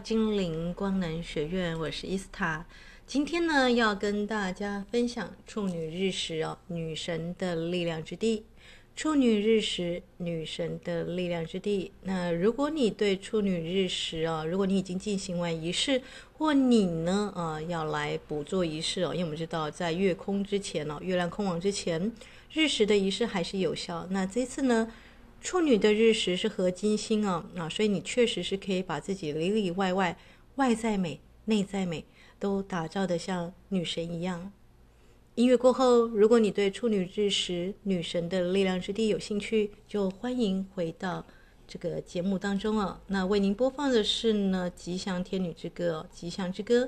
精灵光能学院，我是伊斯塔。今天呢，要跟大家分享处女日食哦，女神的力量之地。处女日食，女神的力量之地。那如果你对处女日食啊，如果你已经进行完仪式，或你呢啊要来补做仪式哦，因为我们知道在月空之前哦，月亮空亡之前，日食的仪式还是有效。那这次呢？处女的日食是合金星哦，啊，所以你确实是可以把自己里里外外、外在美、内在美都打造的像女神一样。音乐过后，如果你对处女日食女神的力量之地有兴趣，就欢迎回到这个节目当中哦。那为您播放的是呢《吉祥天女之歌》，《吉祥之歌》。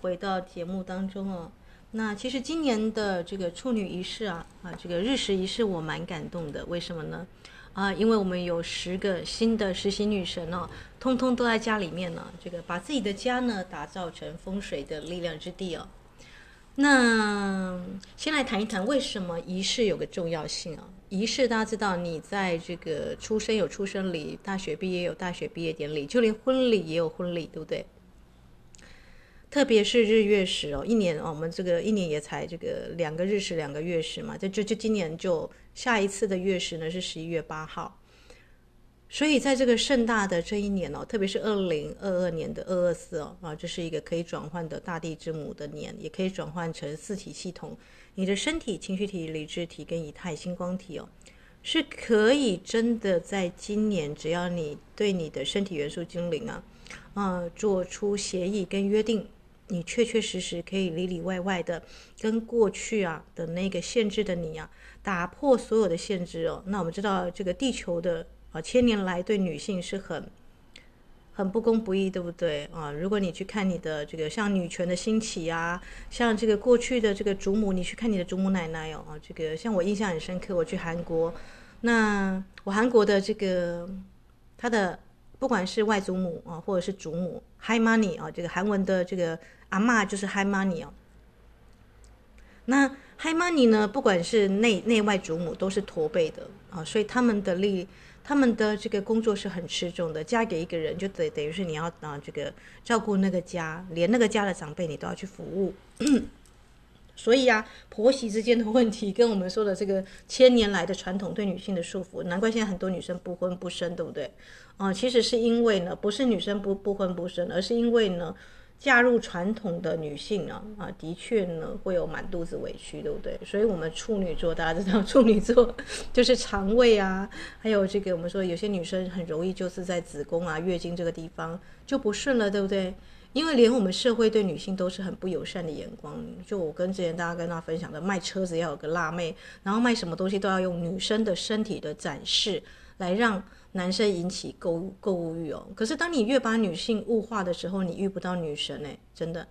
回到节目当中哦，那其实今年的这个处女仪式啊啊，这个日食仪式我蛮感动的，为什么呢？啊，因为我们有十个新的实习女神哦，通通都在家里面呢，这个把自己的家呢打造成风水的力量之地哦。那先来谈一谈为什么仪式有个重要性啊？仪式大家知道，你在这个出生有出生礼，大学毕业有大学毕业典礼，就连婚礼也有婚礼，对不对？特别是日月食哦，一年哦，我们这个一年也才这个两个日食，两个月食嘛，这就就今年就下一次的月食呢是十一月八号，所以在这个盛大的这一年哦，特别是二零二二年的二二四哦啊，这是一个可以转换的大地之母的年，也可以转换成四体系统，你的身体、情绪体、理智体跟以太星光体哦，是可以真的在今年，只要你对你的身体元素精灵啊啊做出协议跟约定。你确确实实可以里里外外的跟过去啊的那个限制的你啊，打破所有的限制哦。那我们知道这个地球的啊千年来对女性是很很不公不义，对不对啊？如果你去看你的这个像女权的兴起啊，像这个过去的这个祖母，你去看你的祖母奶奶哦啊，这个像我印象很深刻，我去韩国，那我韩国的这个他的不管是外祖母啊，或者是祖母，Halmani 啊，这个韩文的这个。阿嬷就是 Halmani 哦，那 Halmani 呢，不管是内内外祖母都是驼背的啊，所以他们的力，他们的这个工作是很吃重的。嫁给一个人，就等等于是你要啊，这个照顾那个家，连那个家的长辈你都要去服务。所以啊，婆媳之间的问题，跟我们说的这个千年来的传统对女性的束缚，难怪现在很多女生不婚不生，对不对？啊，其实是因为呢，不是女生不不婚不生，而是因为呢。嫁入传统的女性啊啊，的确呢会有满肚子委屈，对不对？所以，我们处女座大家知道，处女座就是肠胃啊，还有这个我们说有些女生很容易就是在子宫啊、月经这个地方就不顺了，对不对？因为连我们社会对女性都是很不友善的眼光。就我跟之前大家跟大家分享的，卖车子要有个辣妹，然后卖什么东西都要用女生的身体的展示来让。男生引起购购物欲哦，可是当你越把女性物化的时候，你遇不到女神哎，真的。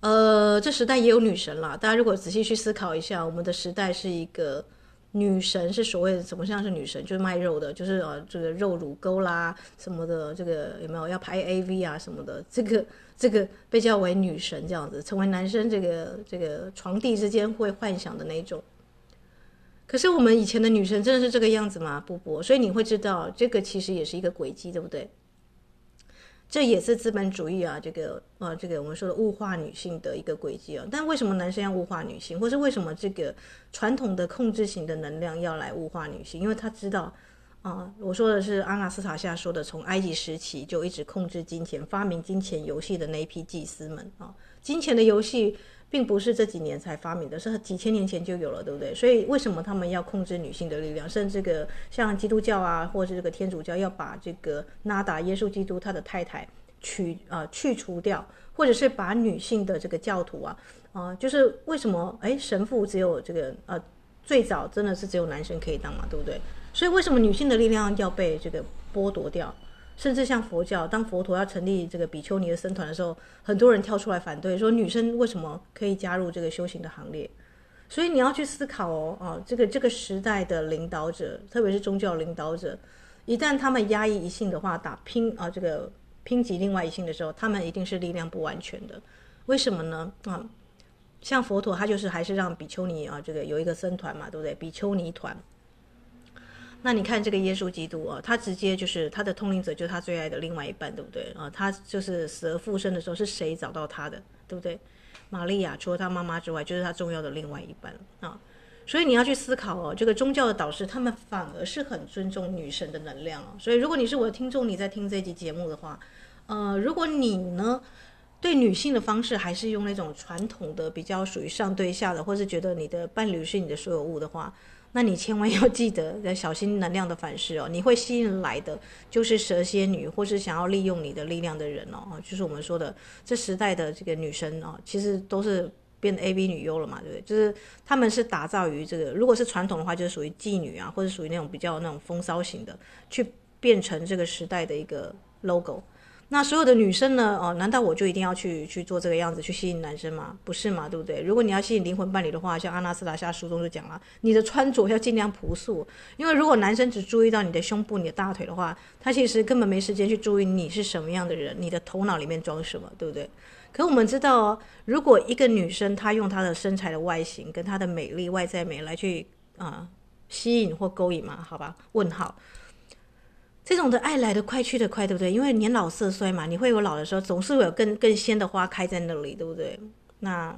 呃，这时代也有女神啦。大家如果仔细去思考一下，我们的时代是一个女神是所谓的怎么像是女神，就是卖肉的，就是呃这个肉乳沟啦什么的，这个有没有要拍 AV 啊什么的？这个这个被叫为女神这样子，成为男生这个这个床笫之间会幻想的那种。可是我们以前的女神真的是这个样子吗？不不，所以你会知道，这个其实也是一个轨迹，对不对？这也是资本主义啊，这个啊，这个我们说的物化女性的一个轨迹啊。但为什么男生要物化女性，或是为什么这个传统的控制型的能量要来物化女性？因为他知道啊，我说的是阿纳斯塔夏说的，从埃及时期就一直控制金钱、发明金钱游戏的那一批祭司们啊，金钱的游戏。并不是这几年才发明的，是几千年前就有了，对不对？所以为什么他们要控制女性的力量？甚至这个像基督教啊，或者是这个天主教要把这个纳达耶稣基督他的太太取啊、去除掉，或者是把女性的这个教徒啊啊、就是为什么哎神父只有这个呃最早真的是只有男生可以当嘛，对不对？所以为什么女性的力量要被这个剥夺掉。甚至像佛教，当佛陀要成立这个比丘尼的僧团的时候，很多人跳出来反对，说女生为什么可以加入这个修行的行列？所以你要去思考哦，啊，这个这个时代的领导者，特别是宗教领导者，一旦他们压抑一性的话，打拼啊，这个拼击另外一性的时候，他们一定是力量不完全的。为什么呢？啊，像佛陀，他就是还是让比丘尼啊，这个有一个僧团嘛，对不对？比丘尼团。那你看这个耶稣基督啊，他直接就是他的通灵者，就是他最爱的另外一半，对不对啊？他就是死而复生的时候，是谁找到他的，对不对？玛利亚除了他妈妈之外，就是他重要的另外一半啊。所以你要去思考哦，这个宗教的导师他们反而是很尊重女神的能量哦。所以如果你是我的听众，你在听这集节目的话，呃，如果你呢对女性的方式还是用那种传统的比较属于上对下的，或是觉得你的伴侣是你的所有物的话。那你千万 要记得要小心能量的反噬哦，你会吸引来的就是蛇蝎女，或是想要利用你的力量的人哦，就是我们说的这时代的这个女生哦，其实都是变 A B 女优了嘛，对不对？就是他们是打造于这个，如果是传统的话，就是属于妓女啊，或者属于那种比较那种风骚型的，去变成这个时代的一个 logo。那所有的女生呢？哦，难道我就一定要去去做这个样子去吸引男生吗？不是嘛，对不对？如果你要吸引灵魂伴侣的话，像阿纳斯塔夏书中就讲了，你的穿着要尽量朴素，因为如果男生只注意到你的胸部、你的大腿的话，他其实根本没时间去注意你是什么样的人，你的头脑里面装什么，对不对？可我们知道，如果一个女生她用她的身材的外形跟她的美丽外在美来去啊吸引或勾引嘛，好吧？问号。这种的爱来得快去得快，对不对？因为年老色衰嘛，你会有老的时候，总是会有更更鲜的花开在那里，对不对？那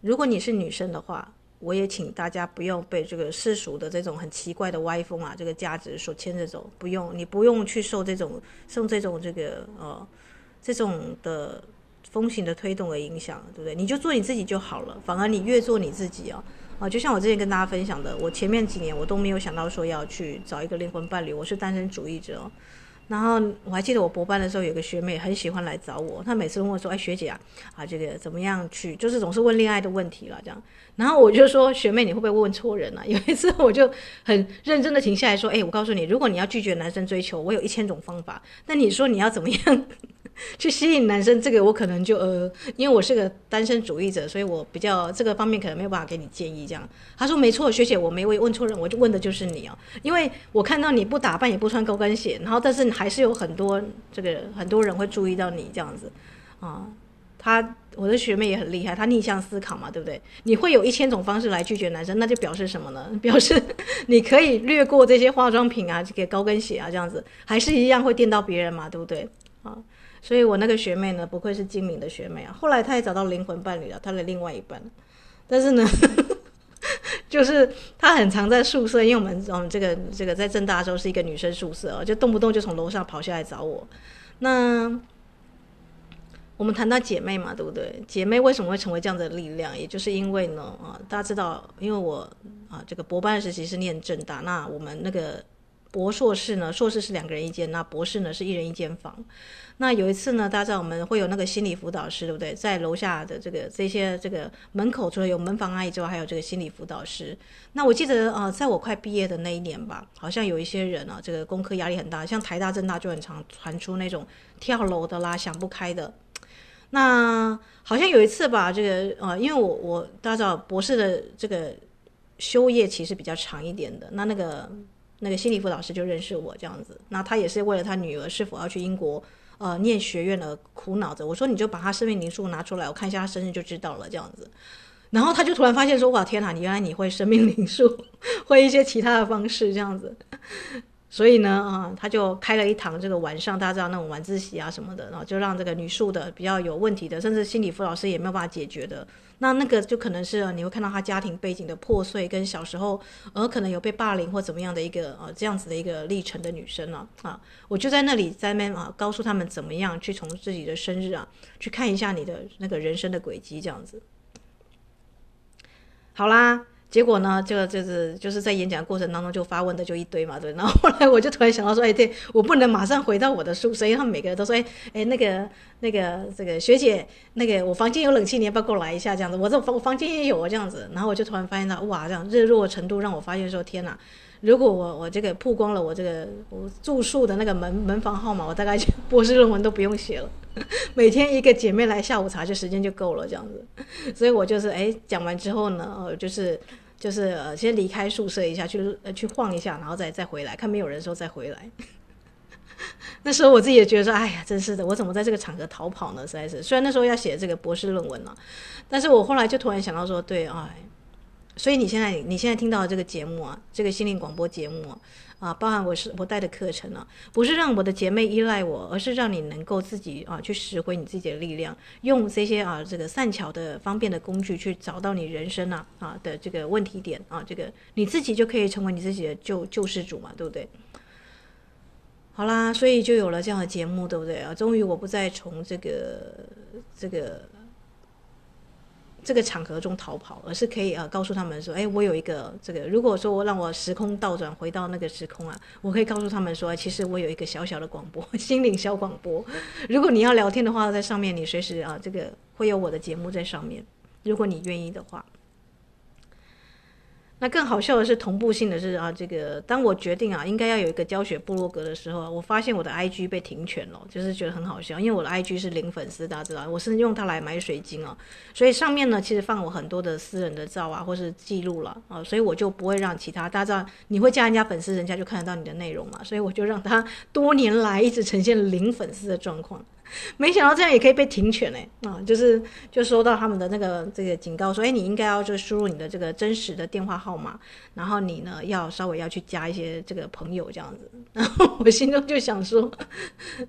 如果你是女生的话，我也请大家不要被这个世俗的这种很奇怪的歪风啊，这个价值所牵着走，不用，你不用去受这种受这种这个呃这种的风行的推动的影响，对不对？你就做你自己就好了，反而你越做你自己啊。啊，就像我之前跟大家分享的，我前面几年我都没有想到说要去找一个灵魂伴侣，我是单身主义者。然后我还记得我博班的时候，有个学妹很喜欢来找我，她每次问我说：“哎，学姐啊，啊这个怎么样去？就是总是问恋爱的问题了这样。”然后我就说：“学妹，你会不会问错人啊？”有一次我就很认真的停下来说：“哎，我告诉你，如果你要拒绝男生追求，我有一千种方法。那你说你要怎么样？” 去吸引男生，这个我可能就呃，因为我是个单身主义者，所以我比较这个方面可能没有办法给你建议。这样，他说没错，学姐我没问错人，我就问的就是你哦，因为我看到你不打扮也不穿高跟鞋，然后但是还是有很多这个很多人会注意到你这样子啊。他我的学妹也很厉害，她逆向思考嘛，对不对？你会有一千种方式来拒绝男生，那就表示什么呢？表示你可以略过这些化妆品啊，这个高跟鞋啊，这样子还是一样会电到别人嘛，对不对？啊。所以我那个学妹呢，不愧是精明的学妹啊。后来她也找到灵魂伴侣了，她的另外一半。但是呢，就是她很常在宿舍，因为我们我们这个这个在政大的时候是一个女生宿舍啊，就动不动就从楼上跑下来找我。那我们谈到姐妹嘛，对不对？姐妹为什么会成为这样的力量？也就是因为呢啊，大家知道，因为我啊这个博班时期是念政大，那我们那个。博硕士呢，硕士是两个人一间，那博士呢是一人一间房。那有一次呢，大家知道我们会有那个心理辅导师，对不对？在楼下的这个这些这个门口，除了有门房阿姨之外，还有这个心理辅导师。那我记得啊、呃，在我快毕业的那一年吧，好像有一些人啊，这个功课压力很大，像台大、政大就很常传出那种跳楼的啦、想不开的。那好像有一次吧，这个呃，因为我我大家知道博士的这个修业其实比较长一点的，那那个。那个心理辅导师就认识我这样子，那他也是为了他女儿是否要去英国呃念学院而苦恼着。我说你就把他生命灵数拿出来，我看一下他生日就知道了这样子。然后他就突然发现说：哇天哪，你原来你会生命灵数，会一些其他的方式这样子。所以呢，啊，他就开了一堂这个晚上，大家知道那种晚自习啊什么的，然后就让这个女数的比较有问题的，甚至心理辅导师也没有办法解决的，那那个就可能是你会看到他家庭背景的破碎，跟小时候呃可能有被霸凌或怎么样的一个呃这样子的一个历程的女生呢啊，我就在那里在那啊告诉他们怎么样去从自己的生日啊去看一下你的那个人生的轨迹这样子，好啦。结果呢，就就是就是在演讲过程当中就发问的就一堆嘛，对。然后后来我就突然想到说，哎，对我不能马上回到我的宿舍，因为他们每个人都说，哎哎，那个那个这个学姐，那个我房间有冷气，你要不要过来一下？这样子，我这房我房间也有啊，这样子。然后我就突然发现到，哇，这样热络程度让我发现说，天哪，如果我我这个曝光了我这个我住宿的那个门门房号码，我大概就博士论文都不用写了，每天一个姐妹来下午茶就时间就够了这样子。所以我就是哎讲完之后呢，呃就是就是呃先离开宿舍一下，去呃去晃一下，然后再再回来，看没有人的时候再回来。那时候我自己也觉得说，哎呀，真是的，我怎么在这个场合逃跑呢？实在是，虽然那时候要写这个博士论文了，但是我后来就突然想到说，对，哎，所以你现在你现在听到的这个节目啊，这个心灵广播节目，啊，包含我是我带的课程啊，不是让我的姐妹依赖我，而是让你能够自己啊去拾回你自己的力量，用这些啊这个善巧的方便的工具去找到你人生啊啊的这个问题点啊，这个你自己就可以成为你自己的救救世主嘛，对不对？好啦，所以就有了这样的节目，对不对啊？终于我不再从这个这个这个场合中逃跑，而是可以啊告诉他们说，哎，我有一个这个。如果说我让我时空倒转回到那个时空啊，我可以告诉他们说，其实我有一个小小的广播，心灵小广播。如果你要聊天的话，在上面你随时啊，这个会有我的节目在上面，如果你愿意的话。那更好笑的是，同步性的是啊，这个当我决定啊，应该要有一个教学部落格的时候，我发现我的 IG 被停权了，就是觉得很好笑，因为我的 IG 是零粉丝，大家知道，我是用它来买水晶哦，所以上面呢，其实放我很多的私人的照啊，或是记录了啊，所以我就不会让其他大家知道，你会加人家粉丝，人家就看得到你的内容嘛，所以我就让他多年来一直呈现零粉丝的状况。没想到这样也可以被停权哎啊，就是就收到他们的那个这个警告说，哎，你应该要就输入你的这个真实的电话号码，然后你呢要稍微要去加一些这个朋友这样子。然后我心中就想说，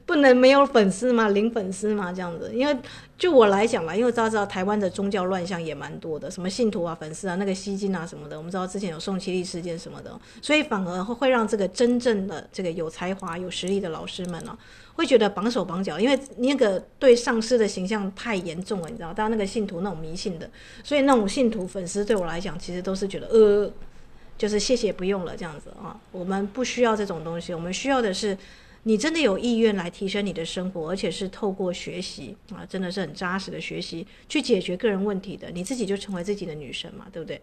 不能没有粉丝嘛，零粉丝嘛这样子。因为就我来讲吧，因为大家知道台湾的宗教乱象也蛮多的，什么信徒啊、粉丝啊、那个吸金啊什么的，我们知道之前有宋其力事件什么的，所以反而会让这个真正的这个有才华、有实力的老师们呢、会觉得绑手绑脚，因为那个对上司的形象太严重了，你知道，大家那个信徒那种迷信的，所以那种信徒粉丝对我来讲，其实都是觉得呃，就是谢谢不用了这样子啊，我们不需要这种东西，我们需要的是你真的有意愿来提升你的生活，而且是透过学习啊，真的是很扎实的学习去解决个人问题的，你自己就成为自己的女神嘛，对不对？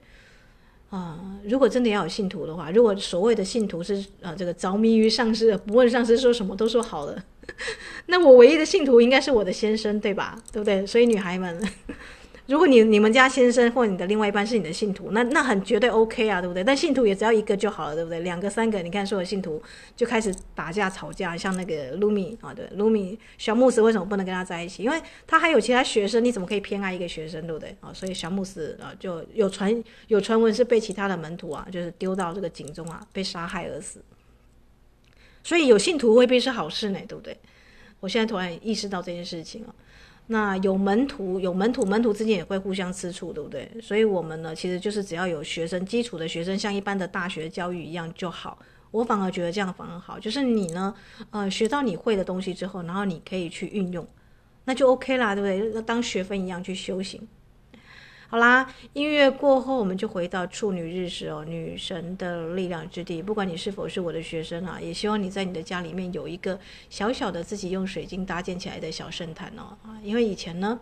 啊，如果真的要有信徒的话，如果所谓的信徒是啊这个着迷于上师，不问上师说什么都说好了。那我唯一的信徒应该是我的先生，对吧？对不对？所以女孩们，如果你你们家先生或你的另外一半是你的信徒，那那很绝对 OK 啊，对不对？但信徒也只要一个就好了，对不对？两个三个，你看所有信徒就开始打架吵架，像那个卢米啊，对，卢米小牧师为什么不能跟他在一起？因为他还有其他学生，你怎么可以偏爱一个学生，对不对？啊，所以小牧师啊就有传有传闻是被其他的门徒啊，就是丢到这个井中啊，被杀害而死。所以有信徒未必是好事呢，对不对？我现在突然意识到这件事情了。那有门徒，有门徒，门徒之间也会互相吃醋，对不对？所以我们呢，其实就是只要有学生，基础的学生，像一般的大学教育一样就好。我反而觉得这样反而好，就是你呢，呃，学到你会的东西之后，然后你可以去运用，那就 OK 啦，对不对？当学分一样去修行。好啦，音乐过后，我们就回到处女日时哦，女神的力量之地。不管你是否是我的学生啊，也希望你在你的家里面有一个小小的自己用水晶搭建起来的小圣坛哦啊，因为以前呢，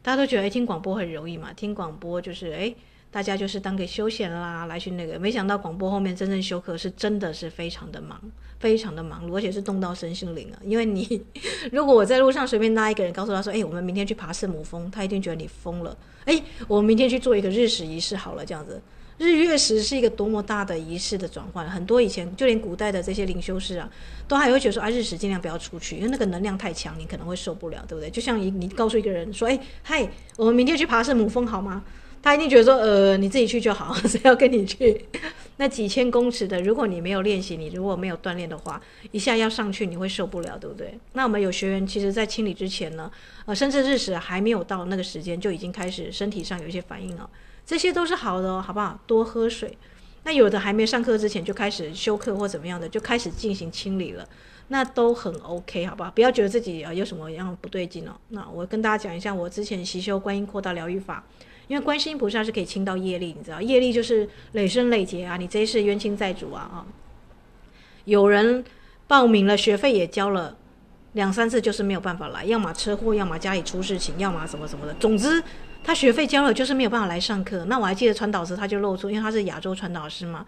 大家都觉得诶听广播很容易嘛，听广播就是诶。大家就是当个休闲啦，来去那个，没想到广播后面真正修课是真的是非常的忙，非常的忙碌，而且是动到身心灵啊。因为你 如果我在路上随便拉一个人，告诉他说：“哎，我们明天去爬圣母峰”，他一定觉得你疯了。哎，我们明天去做一个日食仪式好了，这样子。日月食是一个多么大的仪式的转换，很多以前就连古代的这些灵修师啊，都还会觉得说：“啊，日食尽量不要出去，因为那个能量太强，你可能会受不了，对不对？”就像你你告诉一个人说：“哎，嗨，我们明天去爬圣母峰好吗？”他一定觉得说，呃，你自己去就好，谁要跟你去？那几千公尺的，如果你没有练习，你如果没有锻炼的话，一下要上去你会受不了，对不对？那我们有学员，其实在清理之前呢，呃，甚至日食还没有到那个时间，就已经开始身体上有一些反应了，这些都是好的哦，好不好？多喝水。那有的还没上课之前就开始休课或怎么样的，就开始进行清理了，那都很 OK，好不好？不要觉得自己啊有什么样不对劲哦。那我跟大家讲一下，我之前习修观音扩大疗愈法。因为观世音菩萨是可以清到业力，你知道，业力就是累生累劫啊，你这一世冤亲债主啊啊！有人报名了，学费也交了两三次，就是没有办法来，要么车祸，要么家里出事情，要么什么什么的。总之，他学费交了，就是没有办法来上课。那我还记得传导师他就露出，因为他是亚洲传导师嘛，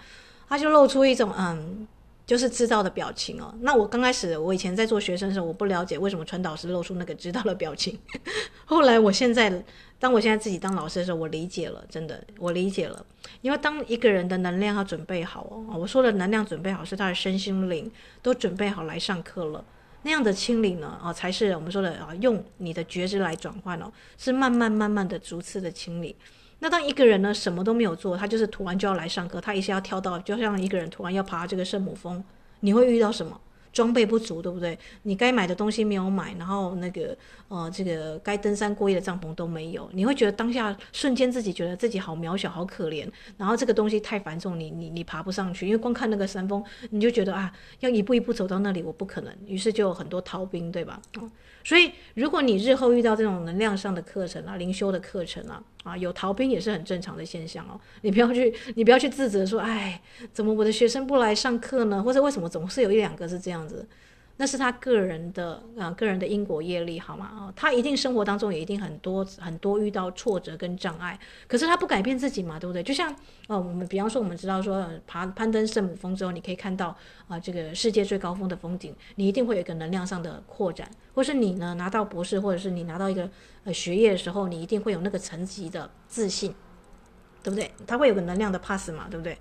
他就露出一种嗯。就是知道的表情哦。那我刚开始，我以前在做学生的时候，我不了解为什么传导师露出那个知道的表情。后来，我现在当我现在自己当老师的时候，我理解了，真的，我理解了。因为当一个人的能量要准备好哦，我说的能量准备好，是他的身心灵都准备好来上课了。那样的清理呢，啊，才是我们说的啊，用你的觉知来转换哦，是慢慢慢慢的逐次的清理。那当一个人呢，什么都没有做，他就是突然就要来上课，他一下要跳到，就像一个人突然要爬这个圣母峰，你会遇到什么？装备不足，对不对？你该买的东西没有买，然后那个呃，这个该登山过夜的帐篷都没有，你会觉得当下瞬间自己觉得自己好渺小，好可怜。然后这个东西太繁重，你你你爬不上去，因为光看那个山峰，你就觉得啊，要一步一步走到那里，我不可能。于是就有很多逃兵，对吧？所以如果你日后遇到这种能量上的课程啊，灵修的课程啊，啊，有逃兵也是很正常的现象哦。你不要去，你不要去自责说，哎，怎么我的学生不来上课呢？或者为什么总是有一两个是这样子？那是他个人的啊、个人的因果业力，好吗？啊，他一定生活当中也一定很多很多遇到挫折跟障碍，可是他不改变自己嘛，对不对？就像呃，我们比方说，我们知道说，爬攀登圣母峰之后，你可以看到啊、这个世界最高峰的风景，你一定会有一个能量上的扩展，或是你呢拿到博士，或者是你拿到一个呃学业的时候，你一定会有那个层级的自信，对不对？他会有个能量的 pass 嘛，对不对？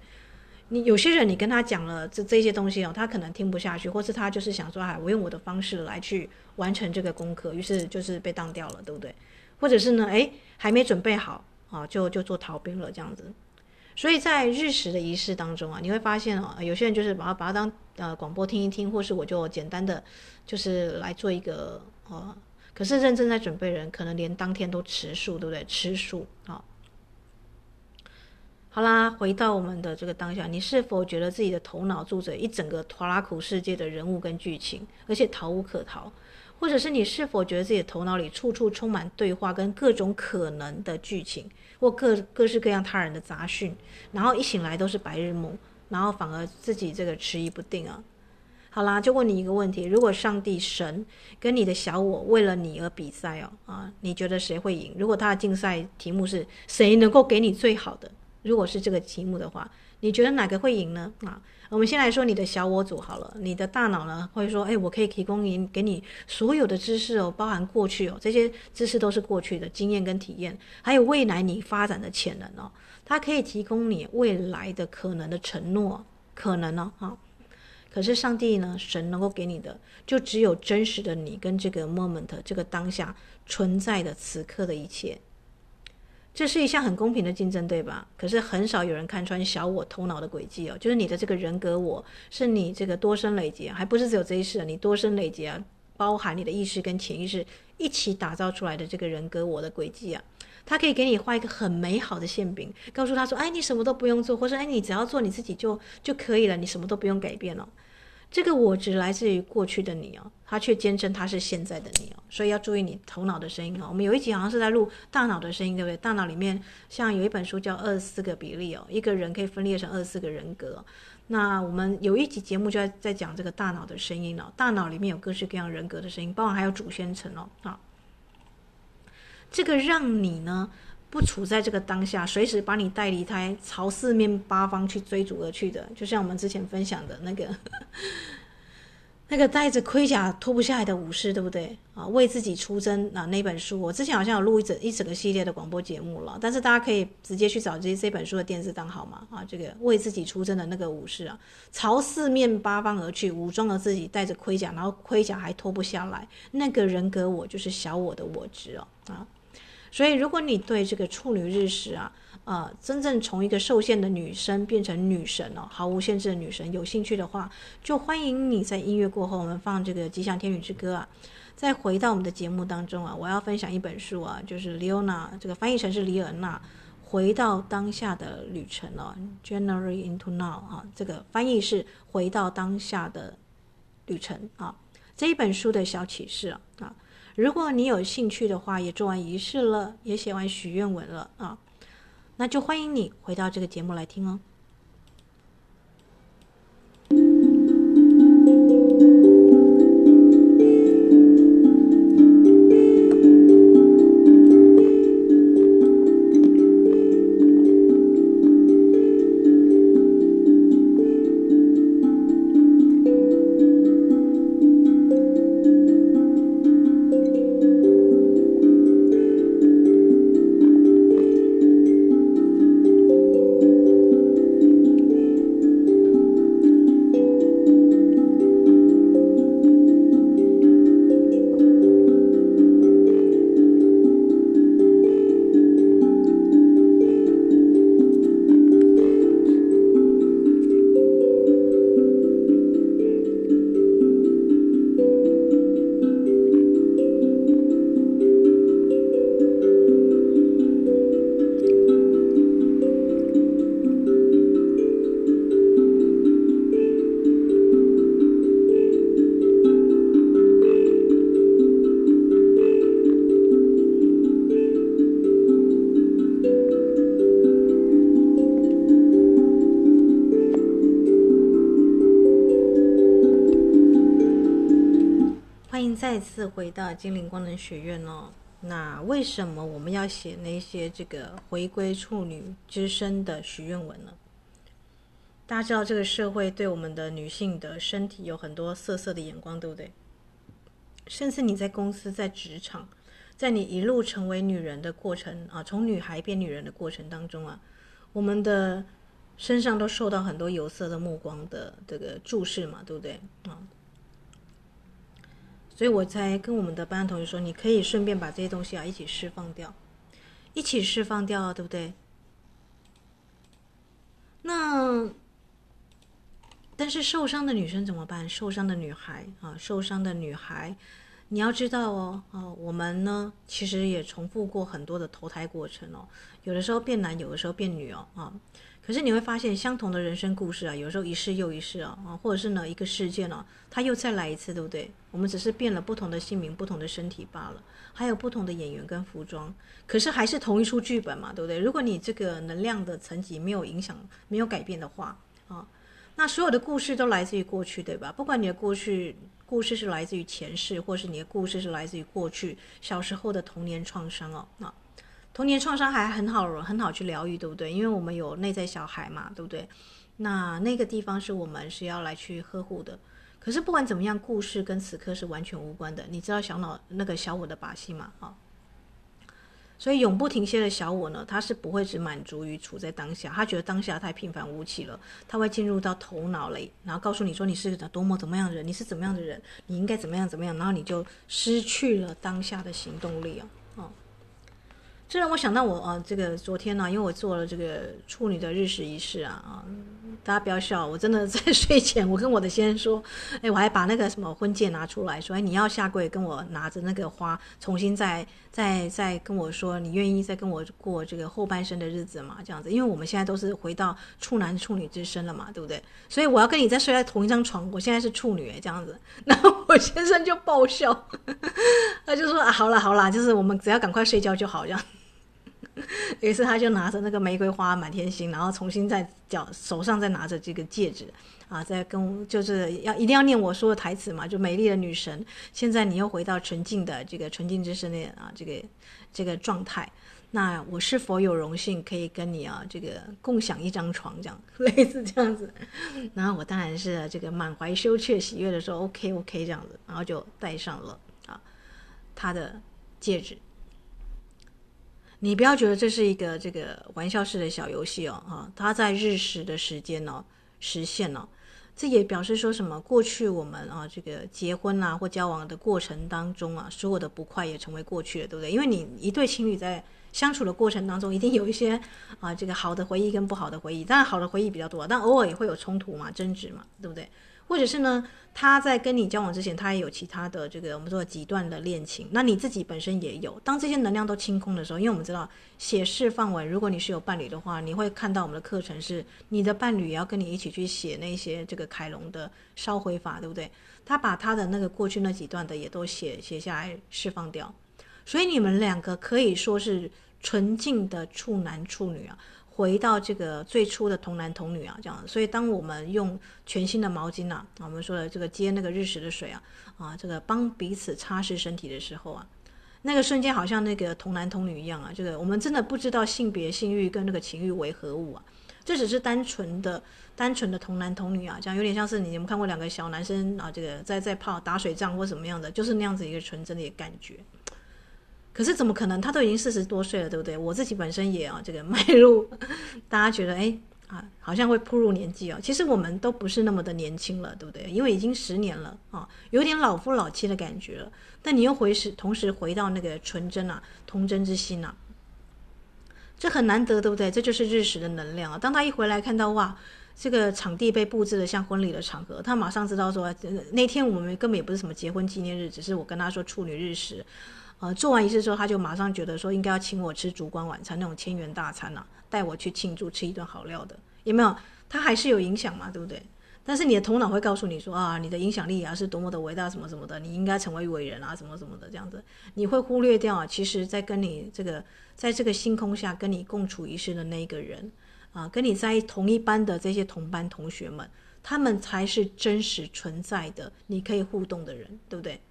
你有些人，你跟他讲了这这些东西哦，他可能听不下去，或是他就是想说，哎，我用我的方式来去完成这个功课，于是就是被当掉了，对不对？或者是呢，哎，还没准备好啊，就就做逃兵了这样子。所以在日食的仪式当中啊，你会发现啊，有些人就是把它把它当呃广播听一听，或是我就简单的就是来做一个呃，可是认真在准备人，可能连当天都吃素，对不对？吃素啊。好啦，回到我们的这个当下，你是否觉得自己的头脑住着一整个拖拉库世界的人物跟剧情，而且逃无可逃？或者是你是否觉得自己的头脑里处处充满对话跟各种可能的剧情，或各各式各样他人的杂讯，然后一醒来都是白日梦，然后反而自己这个迟疑不定啊？好啦，就问你一个问题：如果上帝神跟你的小我为了你而比赛哦，啊，你觉得谁会赢？如果他的竞赛题目是谁能够给你最好的？如果是这个题目的话，你觉得哪个会赢呢？啊，我们先来说你的小我组好了。你的大脑呢会说，哎，我可以提供你给你所有的知识哦，包含过去哦，这些知识都是过去的经验跟体验，还有未来你发展的潜能哦，它可以提供你未来的可能的承诺，可能呢，啊，可是上帝呢，神能够给你的，就只有真实的你跟这个 moment 这个当下存在的此刻的一切。这是一项很公平的竞争，对吧？可是很少有人看穿小我头脑的轨迹哦，就是你的这个人格我，是你这个多生累劫，还不是只有这一世啊，你多生累积啊，包含你的意识跟潜意识一起打造出来的这个人格我的轨迹啊，他可以给你画一个很美好的馅饼，告诉他说，哎，你什么都不用做，或者哎，你只要做你自己就就可以了，你什么都不用改变了。这个我只来自于过去的你哦，他却坚称他是现在的你哦，所以要注意你头脑的声音哦。我们有一集好像是在录大脑的声音，对不对？大脑里面像有一本书叫《二十四个比例》哦，一个人可以分裂成二十四个人格。那我们有一集节目就在在讲这个大脑的声音哦，大脑里面有各式各样人格的声音，包括还有祖先层哦啊，这个让你呢。不处在这个当下，随时把你带离开，朝四面八方去追逐而去的，就像我们之前分享的那个，那个带着盔甲脱不下来的武士，对不对？啊，为自己出征啊，那本书，我之前好像有录一整一整个系列的广播节目了，但是大家可以直接去找这这本书的电视档好吗？啊，这个为自己出征的那个武士啊，朝四面八方而去，武装了自己，带着盔甲，然后盔甲还脱不下来，那个人格我就是小我的我执哦，啊。所以，如果你对这个处女日食啊，呃，真正从一个受限的女生变成女神哦，毫无限制的女神有兴趣的话，就欢迎你在音乐过后，我们放这个《吉祥天女之歌》啊，再回到我们的节目当中啊，我要分享一本书啊，就是李欧娜这个翻译成是李尔娜《回到当下的旅程》哦，《January into Now》啊，这个翻译是《回到当下的旅程》啊，这一本书的小启示啊。如果你有兴趣的话，也做完仪式了，也写完许愿文了啊，那就欢迎你回到这个节目来听哦。再次回到精灵光能学院哦。那为什么我们要写那些这个回归处女之身的许愿文呢？大家知道这个社会对我们的女性的身体有很多色色的眼光，对不对？甚至你在公司、在职场，在你一路成为女人的过程啊，从女孩变女人的过程当中啊，我们的身上都受到很多有色的目光的这个注视嘛，对不对啊？所以我才跟我们的班同学说，你可以顺便把这些东西啊一起释放掉，一起释放掉啊，对不对？那但是受伤的女生怎么办？受伤的女孩啊，受伤的女孩，你要知道哦，啊，我们呢其实也重复过很多的投胎过程哦，有的时候变男，有的时候变女哦，啊。可是你会发现，相同的人生故事啊，有时候一世又一世啊，啊，或者是呢一个事件啊，它又再来一次，对不对？我们只是变了不同的姓名、不同的身体罢了，还有不同的演员跟服装，可是还是同一出剧本嘛，对不对？如果你这个能量的层级没有影响、没有改变的话啊，那所有的故事都来自于过去，对吧？不管你的过去故事是来自于前世，或是你的故事是来自于过去小时候的童年创伤哦，那。童年创伤还很好，很好去疗愈，对不对？因为我们有内在小孩嘛，对不对？那那个地方是我们是要来去呵护的。可是不管怎么样，故事跟此刻是完全无关的。你知道小脑那个小我的把戏吗？啊，所以永不停歇的小我呢，他是不会只满足于处在当下，他觉得当下太平凡无奇了，他会进入到头脑里，然后告诉你说你是多么怎么样的人，你是怎么样的人，你应该怎么样怎么样，然后你就失去了当下的行动力啊。这让我想到我啊，这个昨天呢、因为我做了这个处女的日食仪式啊啊，大家不要笑，我真的在 睡前，我跟我的先生说，哎，我还把那个什么婚戒拿出来说，哎，你要下跪跟我拿着那个花，重新再再再跟我说，你愿意再跟我过这个后半生的日子吗？这样子，因为我们现在都是回到处男处女之身了嘛，对不对？所以我要跟你再睡在同一张床，我现在是处女，这样子，然后我先生就爆笑，他就说啊，好啦好啦，就是我们只要赶快睡觉就好这样。于是他就拿着那个玫瑰花满天星，然后重新在脚手上再拿着这个戒指，啊，在跟就是要一定要念我说的台词嘛，就美丽的女神，现在你又回到纯净的这个纯净之身的啊这个这个状态，那我是否有荣幸可以跟你啊这个共享一张床这样 类似这样子，然后我当然是这个满怀羞怯喜悦的说 OK OK 这样子，然后就戴上了啊他的戒指。你不要觉得这是一个这个玩笑式的小游戏哦，哈，它在日食的时间呢实现了，这也表示说什么？过去我们啊这个结婚啊或交往的过程当中啊，所有的不快也成为过去了，对不对？因为你一对情侣在相处的过程当中，一定有一些啊这个好的回忆跟不好的回忆，当然好的回忆比较多，但偶尔也会有冲突嘛，争执嘛，对不对？或者是呢，他在跟你交往之前，他也有其他的这个我们说的几段的恋情，那你自己本身也有。当这些能量都清空的时候，因为我们知道写释放文，如果你是有伴侣的话，你会看到我们的课程是你的伴侣也要跟你一起去写那些这个凯龙的烧毁法，对不对？他把他的那个过去那几段的也都写写下来释放掉，所以你们两个可以说是纯净的处男处女啊。回到这个最初的童男童女啊，这样，所以当我们用全新的毛巾、啊，我们说的这个接那个日食的水啊，啊，这个帮彼此擦拭身体的时候啊，那个瞬间好像那个童男童女一样啊，这个我们真的不知道性别、性欲跟那个情欲为何物啊，这只是单纯的、单纯的童男童女啊，这样有点像是你们看过两个小男生啊，这个在在泡打水仗或什么样的，就是那样子一个纯真的感觉。可是怎么可能？他都已经四十多岁了，对不对？我自己本身也啊，这个 迈入，大家觉得哎啊，好像会步入年纪哦。其实我们都不是那么的年轻了，对不对？因为已经十年了啊，有点老夫老妻的感觉了。但你又回时，同时回到那个纯真啊，童真之心啊，这很难得，对不对？这就是日食的能量啊。当他一回来看到哇，这个场地被布置得像婚礼的场合，他马上知道说，那天我们根本也不是什么结婚纪念日，只是我跟他说处女日食。呃，做完仪式之后，他就马上觉得说应该要请我吃烛光晚餐那种千元大餐呐、啊，带我去庆祝，吃一顿好料的，有没有？他还是有影响嘛，对不对？但是你的头脑会告诉你说啊，你的影响力啊是多么的伟大，什么什么的，你应该成为伟人啊，什么什么的这样子，你会忽略掉啊，其实在跟你这个在这个星空下跟你共处一室的那一个人啊，跟你在同一班的这些同班同学们，他们才是真实存在的，你可以互动的人，对不对？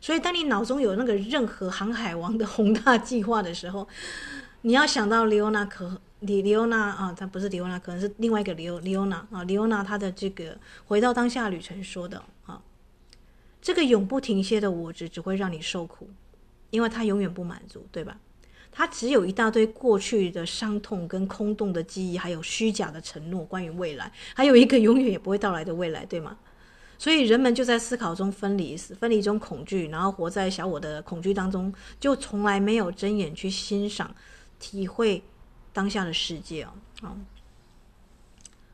所以，当你脑中有那个任何航海王的宏大计划的时候，你要想到李欧娜可李李欧娜啊，他不是李欧娜，可能是另外一个李欧李欧娜啊，李欧娜他的这个回到当下旅程说的啊，这个永不停歇的我执只会让你受苦，因为他永远不满足，对吧？他只有一大堆过去的伤痛跟空洞的记忆，还有虚假的承诺关于未来，还有一个永远也不会到来的未来，对吗？所以人们就在思考中分离，分离中恐惧，然后活在小我的恐惧当中，就从来没有睁眼去欣赏、体会当下的世界哦。哦，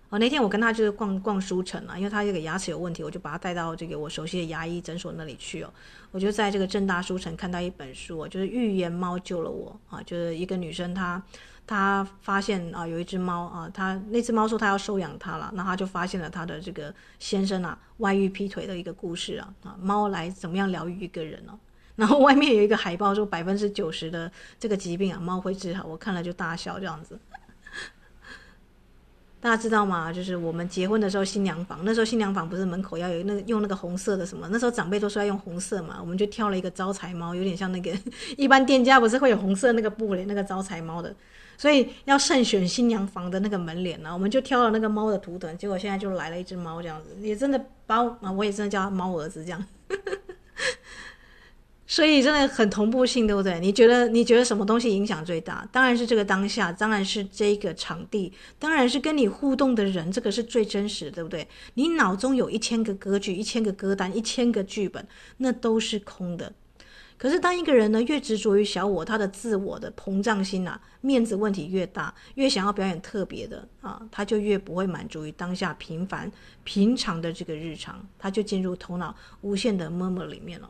哦，那天我跟他就是逛逛书城啊，因为他这个牙齿有问题，我就把他带到这个我熟悉的牙医诊所那里去哦。我就在这个正大书城看到一本书，就是《预言猫救了我》啊，就是一个女生她。他发现啊，有一只猫啊，他那只猫说他要收养它了，那他就发现了他的这个先生啊外遇劈腿的一个故事啊啊，猫来怎么样疗愈一个人呢、然后外面有一个海报说百分之九十的这个疾病啊，猫会治好，我看了就大笑这样子。大家知道吗？就是我们结婚的时候新娘房，那时候新娘房不是门口要有那个用那个红色的什么？那时候长辈都说要用红色嘛，我们就挑了一个招财猫，有点像那个 一般店家不是会有红色那个布帘那个招财猫的。所以要慎选新娘房的那个门帘呢，我们就挑了那个猫的图腾，结果现在就来了一只猫这样子，也真的把我啊，我也真的叫它猫儿子这样，所以真的很同步性，对不对？你觉得你觉得什么东西影响最大？当然是这个当下，当然是这个场地，当然是跟你互动的人，这个是最真实，对不对？你脑中有一千个歌剧，一千个歌单，一千个剧本，那都是空的。可是，当一个人呢越执着于小我，他的自我的膨胀心啊，面子问题越大，越想要表演特别的啊，他就越不会满足于当下平凡平常的这个日常，他就进入头脑无限的 murmur 里面了。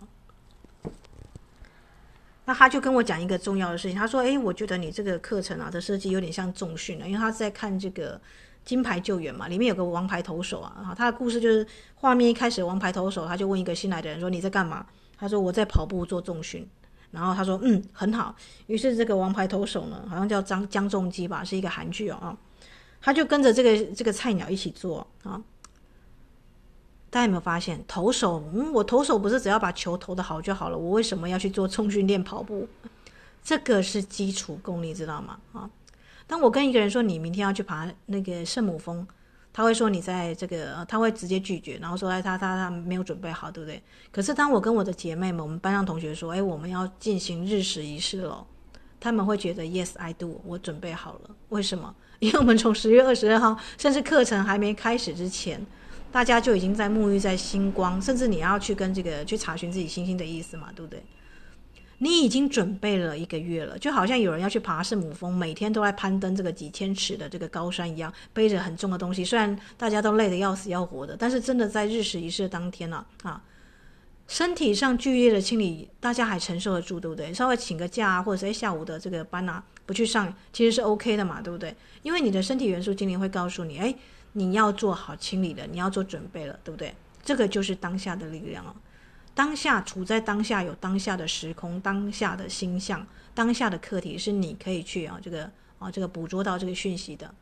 那他就跟我讲一个重要的事情，他说：“诶，我觉得你这个课程啊的设计有点像重训了，因为他在看这个金牌救援嘛，里面有个王牌投手啊，他的故事就是画面一开始，王牌投手他就问一个新来的人说：你在干嘛？”他说我在跑步做重训，然后他说嗯很好，于是这个王牌投手呢，好像叫张江仲基吧，是一个韩剧哦，他就跟着这个这个菜鸟一起做啊。大家有没有发现投手？嗯，我投手不是只要把球投得好就好了，我为什么要去做重训练跑步？这个是基础功，你知道吗？啊，当我跟一个人说你明天要去爬那个圣母峰。他会说你在这个，他会直接拒绝，然后说哎，他他他没有准备好，对不对？可是当我跟我的姐妹们，我们班上同学说，哎，我们要进行日食仪式了，他们会觉得 Yes, I do，我准备好了。为什么？因为我们从十月二十二号，甚至课程还没开始之前，大家就已经在沐浴在星光，甚至你要去跟这个去查询自己星星的意思嘛，对不对？你已经准备了一个月了，就好像有人要去爬圣母峰，每天都在攀登这个几千尺的这个高山一样，背着很重的东西。虽然大家都累得要死要活的，但是真的在日食仪式当天呢，啊，啊，身体上剧烈的清理，大家还承受得住，对不对？稍微请个假啊，或者是下午的这个班啊，不去上，其实是 OK 的嘛，对不对？因为你的身体元素精灵会告诉你，哎，你要做好清理的，你要做准备了，对不对？这个就是当下的力量啊。当下处在当下，有当下的时空，当下的星象，当下的课题是你可以去啊，这个啊，这个捕捉到这个讯息的。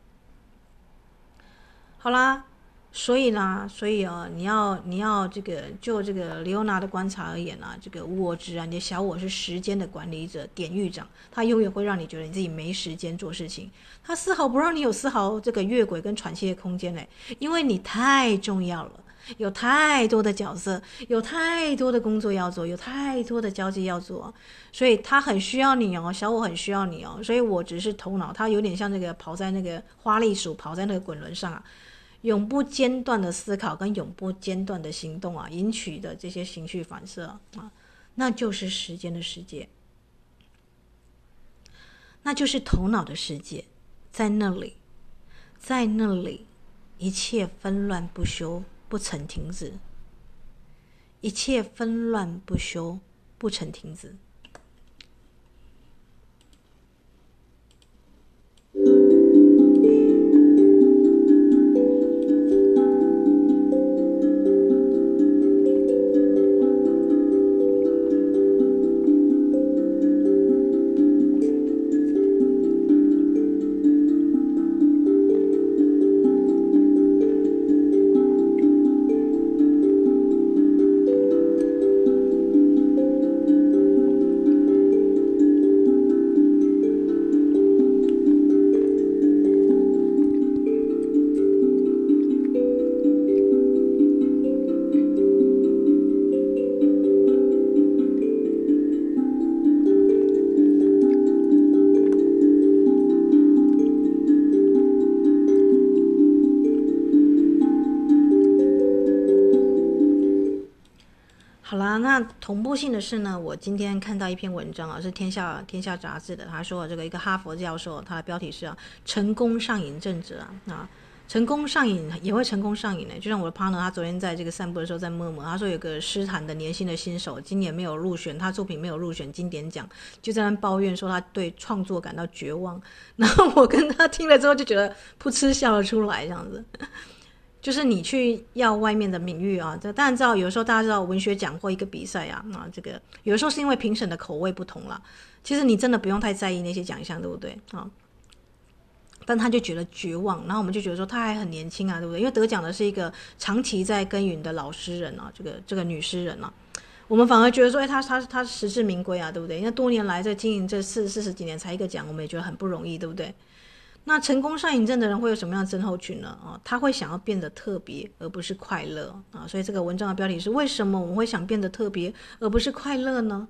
好啦，所以呢，所以啊，你要你要这个就这个李欧娜的观察而言啊，这个我执啊，你的小我是时间的管理者、典狱长，他永远会让你觉得你自己没时间做事情，他丝毫不让你有丝毫这个越轨跟喘息的空间嘞，因为你太重要了。有太多的角色，有太多的工作要做，有太多的交际要做，所以他很需要你哦，小我很需要你哦，所以我只是头脑，他有点像那个跑在那个花栗鼠跑在那个滚轮上啊，永不间断的思考跟永不间断的行动啊，引起的这些情绪反射啊，那就是时间的世界，那就是头脑的世界，在那里，在那里，一切纷乱不休。不曾停止，一切纷乱不休，不曾停止。同步性的是呢，我今天看到一篇文章啊，是天下天下杂志的，他说这个一个哈佛教授，他的标题是啊，成功上瘾症者啊啊。成功上瘾也会成功上瘾呢，就像我的 partner，他昨天在这个散步的时候在摸摸，他说有个诗坛的年轻的新手，今年没有入选，他作品没有入选经典奖，就在那抱怨说他对创作感到绝望。然后我跟他听了之后就觉得噗嗤笑了出来，这样子，就是你去要外面的名誉啊，这当然知道，有时候大家知道文学奖或一个比赛啊啊，这个有时候是因为评审的口味不同了，其实你真的不用太在意那些奖项，对不对啊？但他就觉得绝望，然后我们就觉得说他还很年轻啊，对不对？因为得奖的是一个长期在耕耘的老诗人啊，这个这个女诗人啊，我们反而觉得说，哎，他他他实至名归啊，对不对？因为多年来在经营这四四十几年才一个奖，我们也觉得很不容易，对不对？那成功上瘾症的人会有什么样的症候群呢？啊，他会想要变得特别，而不是快乐啊。所以这个文章的标题是：为什么我们会想变得特别，而不是快乐呢？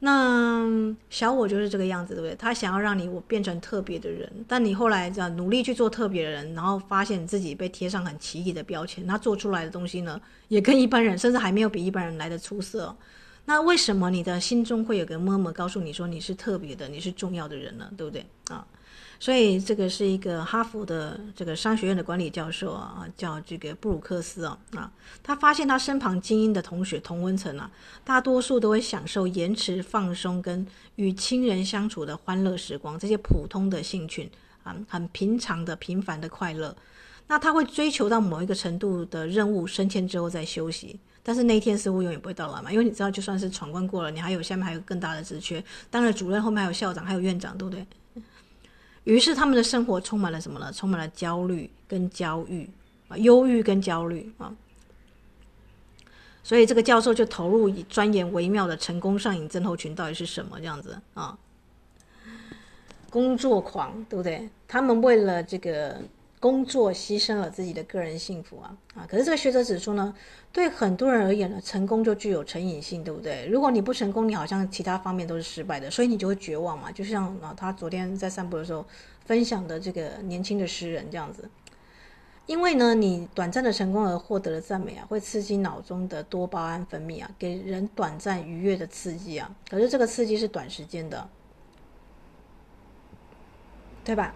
那小我就是这个样子，对不对？他想要让你我变成特别的人，但你后来这样努力去做特别的人，然后发现自己被贴上很奇异的标签，他做出来的东西呢，也跟一般人，甚至还没有比一般人来的出色。那为什么你的心中会有个默默告诉你说你是特别的，你是重要的人呢？对不对啊？所以这个是一个哈佛的这个商学院的管理教授啊，叫这个布鲁克斯啊啊，他发现他身旁精英的同学同温层啊，大多数都会享受延迟放松跟与亲人相处的欢乐时光，这些普通的兴趣啊，很平常的平凡的快乐。那他会追求到某一个程度的任务升迁之后再休息，但是那一天似乎永远不会到来嘛，因为你知道，就算是闯关过了，你还有下面还有更大的职缺，当了主任后面还有校长，还有院长，对不对？于是他们的生活充满了什么呢？充满了焦虑跟焦虑啊，忧郁跟焦虑啊。所以这个教授就投入以钻研微妙的成功上瘾症候群到底是什么这样子啊。工作狂，对不对？他们为了这个。工作牺牲了自己的个人幸福啊啊！可是这个学者指出呢，对很多人而言呢，成功就具有成瘾性，对不对？如果你不成功，你好像其他方面都是失败的，所以你就会绝望嘛。就像啊，他昨天在散步的时候分享的这个年轻的诗人这样子，因为呢，你短暂的成功而获得了赞美啊，会刺激脑中的多巴胺分泌啊，给人短暂愉悦的刺激啊。可是这个刺激是短时间的，对吧？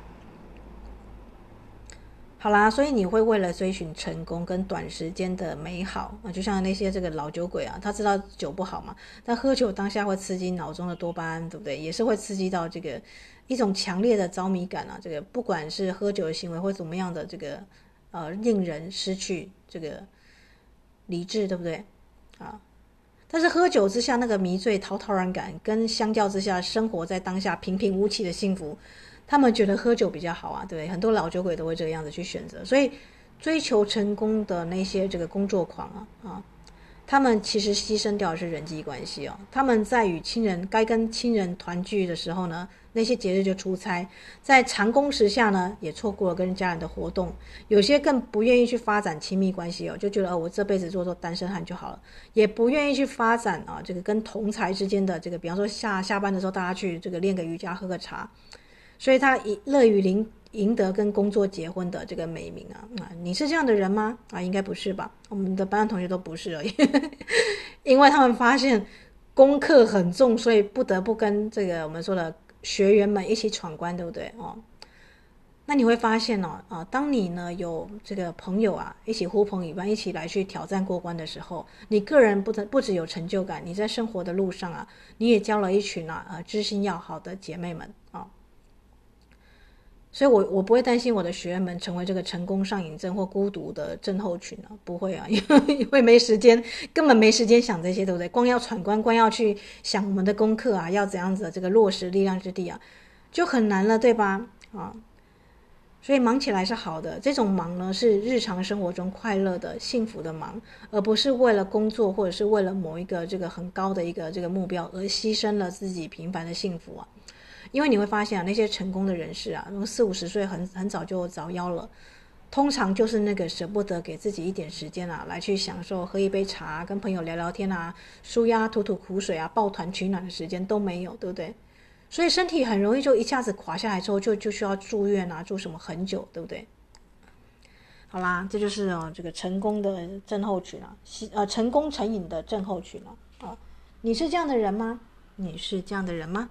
好啦，所以你会为了追寻成功跟短时间的美好啊，就像那些这个老酒鬼啊，他知道酒不好嘛，但喝酒当下会刺激脑中的多巴胺，对不对？也是会刺激到这个一种强烈的着迷感啊。这个不管是喝酒的行为或怎么样的这个呃，令人失去这个理智，对不对？啊，但是喝酒之下那个迷醉、陶陶然感，跟相较之下生活在当下平平无奇的幸福。他们觉得喝酒比较好啊，对，很多老酒鬼都会这个样子去选择。所以，追求成功的那些这个工作狂啊啊，他们其实牺牲掉的是人际关系哦。他们在与亲人该跟亲人团聚的时候呢，那些节日就出差；在长工时下呢，也错过了跟家人的活动。有些更不愿意去发展亲密关系哦，就觉得哦，我这辈子做做单身汉就好了，也不愿意去发展啊这个跟同才之间的这个，比方说下下班的时候大家去这个练个瑜伽、喝个茶。所以他以乐于赢赢得跟工作结婚的这个美名啊啊，你是这样的人吗？啊，应该不是吧？我们的班上同学都不是而已，因为他们发现功课很重，所以不得不跟这个我们说的学员们一起闯关，对不对？哦，那你会发现哦啊，当你呢有这个朋友啊一起呼朋引伴，一起来去挑战过关的时候，你个人不不只有成就感，你在生活的路上啊，你也交了一群啊啊知心要好的姐妹们啊。所以我，我不会担心我的学员们成为这个成功上瘾症或孤独的症候群啊，不会啊，因为因为没时间，根本没时间想这些，对不对？光要闯关，光要去想我们的功课啊，要怎样子的这个落实力量之地啊，就很难了，对吧？啊，所以忙起来是好的，这种忙呢是日常生活中快乐的、幸福的忙，而不是为了工作或者是为了某一个这个很高的一个这个目标而牺牲了自己平凡的幸福啊。因为你会发现啊，那些成功的人士啊，四五十岁很很早就早夭了，通常就是那个舍不得给自己一点时间啊，来去享受喝一杯茶、跟朋友聊聊天啊、舒压吐吐苦水啊、抱团取暖的时间都没有，对不对？所以身体很容易就一下子垮下来之后，就就需要住院啊，住什么很久，对不对？好啦，这就是哦，这个成功的症候群了，呃，成功成瘾的症候群了啊。你是这样的人吗？你是这样的人吗？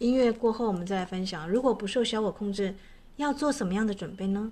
音乐过后，我们再来分享，如果不受小我控制，要做什么样的准备呢？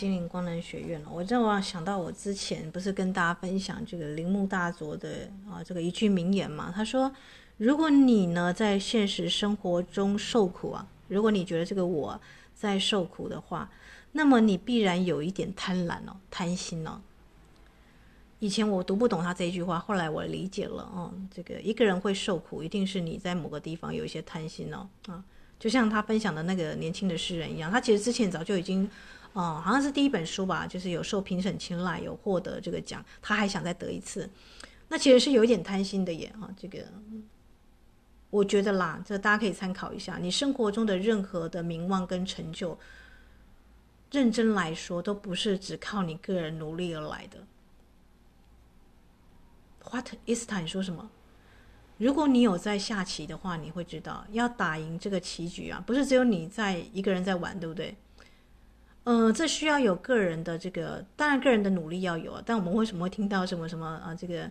金陵光能学院了，我正好想到我之前不是跟大家分享这个铃木大佐的啊这个一句名言嘛？他说：“如果你呢在现实生活中受苦啊，如果你觉得这个我在受苦的话，那么你必然有一点贪婪哦，贪心哦。”以前我读不懂他这句话，后来我理解了哦，这个一个人会受苦，一定是你在某个地方有一些贪心哦啊，就像他分享的那个年轻的诗人一样，他其实之前早就已经。哦，好像是第一本书吧，就是有受评审青睐，有获得这个奖，他还想再得一次，那其实是有一点贪心的耶啊。这个我觉得啦，这大家可以参考一下。你生活中的任何的名望跟成就，认真来说，都不是只靠你个人努力而来的。What is time 说什么？如果你有在下棋的话，你会知道，要打赢这个棋局啊，不是只有你在一个人在玩，对不对？嗯、这需要有个人的这个，当然个人的努力要有啊。但我们为什么会听到什么什么啊？这个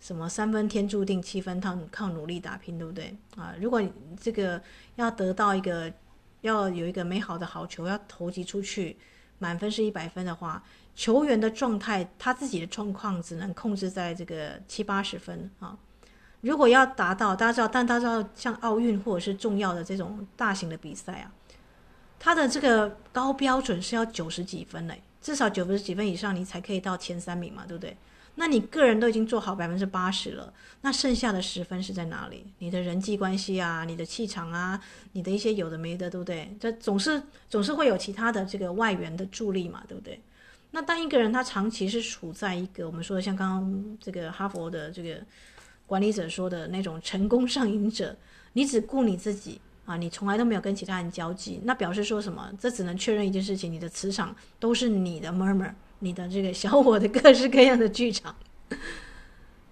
什么三分天注定，七分靠靠努力打拼，对不对啊？如果这个要得到一个，要有一个美好的好球，要投击出去，满分是一百分的话，球员的状态，他自己的状况只能控制在这个七八十分啊。如果要达到，大家知道，但大家知道，像奥运或者是重要的这种大型的比赛啊。他的这个高标准是要九十几分嘞，至少九十几分以上，你才可以到前三名嘛，对不对？那你个人都已经做好百分之八十了，那剩下的十分是在哪里？你的人际关系啊，你的气场啊，你的一些有的没的，对不对？这总是总是会有其他的这个外援的助力嘛，对不对？那当一个人他长期是处在一个我们说的像刚刚这个哈佛的这个管理者说的那种成功上瘾者，你只顾你自己。啊，你从来都没有跟其他人交际，那表示说什么？这只能确认一件事情：你的磁场都是你的 murmur，你的这个小我的各式各样的剧场。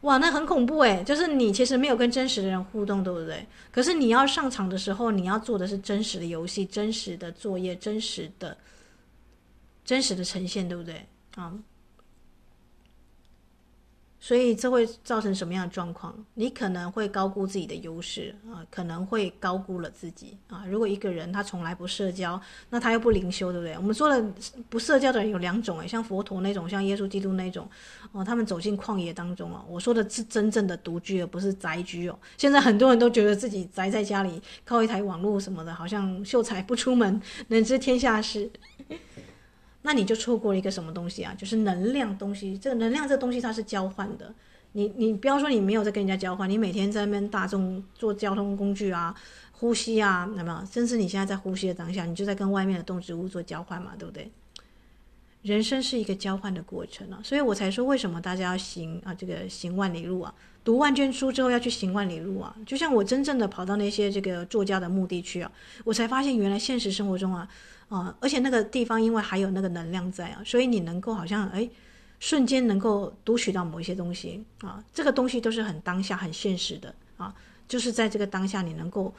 哇，那很恐怖诶，就是你其实没有跟真实的人互动，对不对？可是你要上场的时候，你要做的是真实的游戏、真实的作业、真实的、真实的呈现，对不对？啊。所以这会造成什么样的状况？你可能会高估自己的优势啊，可能会高估了自己啊。如果一个人他从来不社交，那他又不灵修，对不对？我们说的不社交的人有两种诶，像佛陀那种，像耶稣基督那种哦，他们走进旷野当中哦。我说的是真正的独居，而不是宅居哦。现在很多人都觉得自己宅在家里，靠一台网络什么的，好像秀才不出门，能知天下事。那你就错过了一个什么东西啊？就是能量东西。这个能量这东西它是交换的。你你不要说你没有在跟人家交换，你每天在那边大众坐交通工具啊，呼吸啊，那么？甚至你现在在呼吸的当下，你就在跟外面的动植物做交换嘛，对不对？人生是一个交换的过程啊，所以我才说为什么大家要行啊这个行万里路啊，读万卷书之后要去行万里路啊。就像我真正的跑到那些这个作家的墓地去啊，我才发现原来现实生活中啊啊，而且那个地方因为还有那个能量在啊，所以你能够好像哎瞬间能够读取到某一些东西啊，这个东西都是很当下很现实的啊，就是在这个当下你能够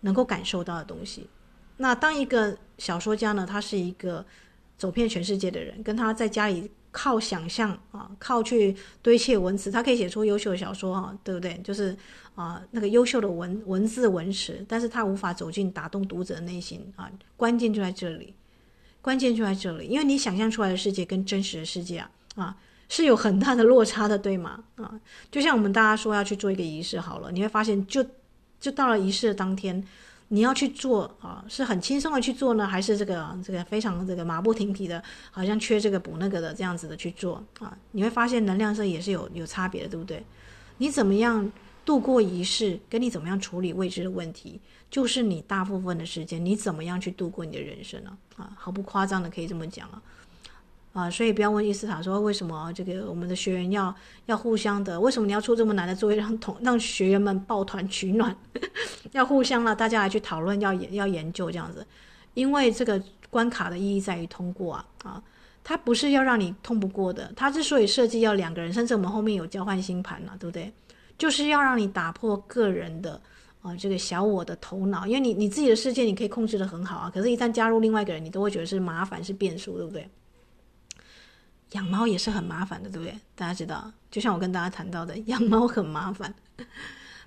能够感受到的东西。那当一个小说家呢，他是一个。走遍全世界的人，跟他在家里靠想象啊，靠去堆砌文词，他可以写出优秀的小说啊，对不对？就是啊，那个优秀的文文字文词，但是他无法走进打动读者的内心啊。关键就在这里，关键就在这里，因为你想象出来的世界跟真实的世界啊啊是有很大的落差的，对吗？啊，就像我们大家说要去做一个仪式好了，你会发现就就到了仪式的当天。你要去做啊，是很轻松的去做呢，还是这个这个非常这个马不停蹄的，好像缺这个补那个的这样子的去做啊？你会发现能量上也是有有差别的，对不对？你怎么样度过仪式，跟你怎么样处理未知的问题，就是你大部分的时间，你怎么样去度过你的人生呢？啊，毫不夸张的可以这么讲啊。啊，所以不要问伊斯塔说为什么这个我们的学员要要互相的，为什么你要出这么难的作业让同让学员们抱团取暖，要互相了，大家来去讨论，要研要研究这样子，因为这个关卡的意义在于通过啊啊，它不是要让你通不过的，它之所以设计要两个人，甚至我们后面有交换星盘了，对不对？就是要让你打破个人的啊这个小我的头脑，因为你你自己的世界你可以控制得很好啊，可是一旦加入另外一个人，你都会觉得是麻烦是变数，对不对？养猫也是很麻烦的，对不对？大家知道，就像我跟大家谈到的，养猫很麻烦。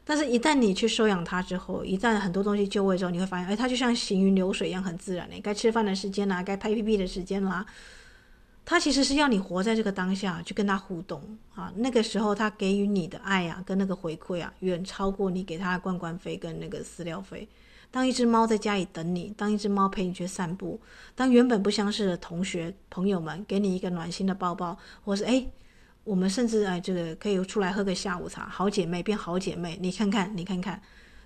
但是，一旦你去收养它之后，一旦很多东西就位之后，你会发现，哎，它就像行云流水一样，很自然的。该吃饭的时间啦，该拍屁屁的时间啦，他其实是要你活在这个当下，去跟他互动啊。那个时候，他给予你的爱啊，跟那个回馈啊，远超过你给他的罐罐费跟那个饲料费。当一只猫在家里等你，当一只猫陪你去散步，当原本不相识的同学朋友们给你一个暖心的抱抱，或是哎，我们甚至哎这个可以出来喝个下午茶，好姐妹变好姐妹，你看看，你看看，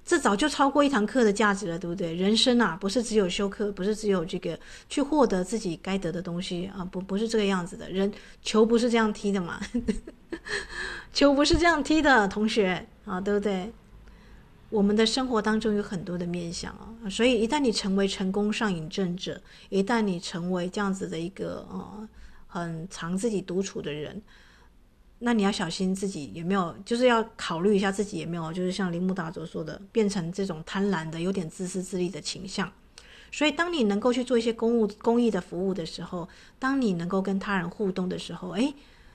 这早就超过一堂课的价值了，对不对？人生啊，不是只有修课，不是只有这个去获得自己该得的东西啊，不不是这个样子的。人球不是这样踢的嘛，球不是这样踢的，同学啊，对不对？我们的生活当中有很多的面向啊，所以一旦你成为成功上瘾症者，一旦你成为这样子的一个呃很常自己独处的人，那你要小心自己有没有，就是要考虑一下自己有没有，就是像铃木大佐说的，变成这种贪婪的、有点自私自利的倾向。所以，当你能够去做一些公务、公益的服务的时候，当你能够跟他人互动的时候，诶。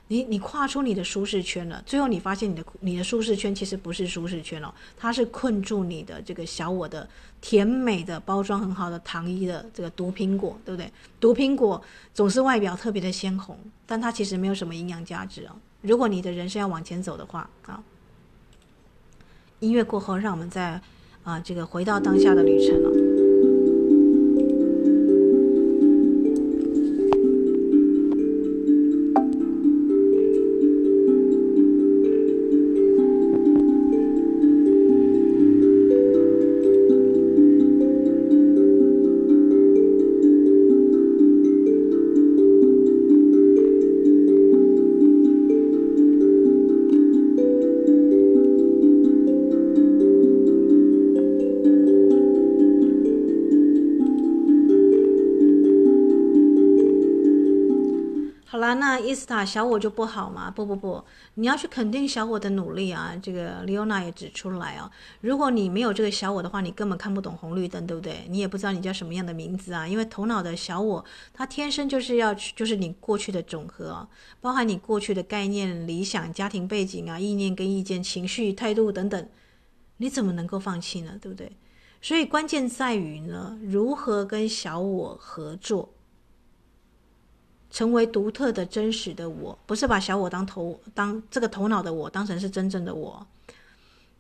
你你跨出你的舒适圈了，最后你发现你的你的舒适圈其实不是舒适圈哦，它是困住你的这个小我的甜美的包装很好的糖衣的这个毒苹果，对不对？毒苹果总是外表特别的鲜红，但它其实没有什么营养价值哦。如果你的人生要往前走的话啊，音乐过后，让我们再啊这个回到当下的旅程了。小我就不好吗？不不不，你要去肯定小我的努力啊！这个李欧娜也指出来啊，如果你没有这个小我的话，你根本看不懂红绿灯，对不对？你也不知道你叫什么样的名字啊！因为头脑的小我，它天生就是要去，就是你过去的总和，包含你过去的概念、理想、家庭背景啊、意念跟意见、情绪、态度等等，你怎么能够放弃呢？对不对？所以关键在于呢，如何跟小我合作。成为独特的真实的我，不是把小我当头当这个头脑的我当成是真正的我。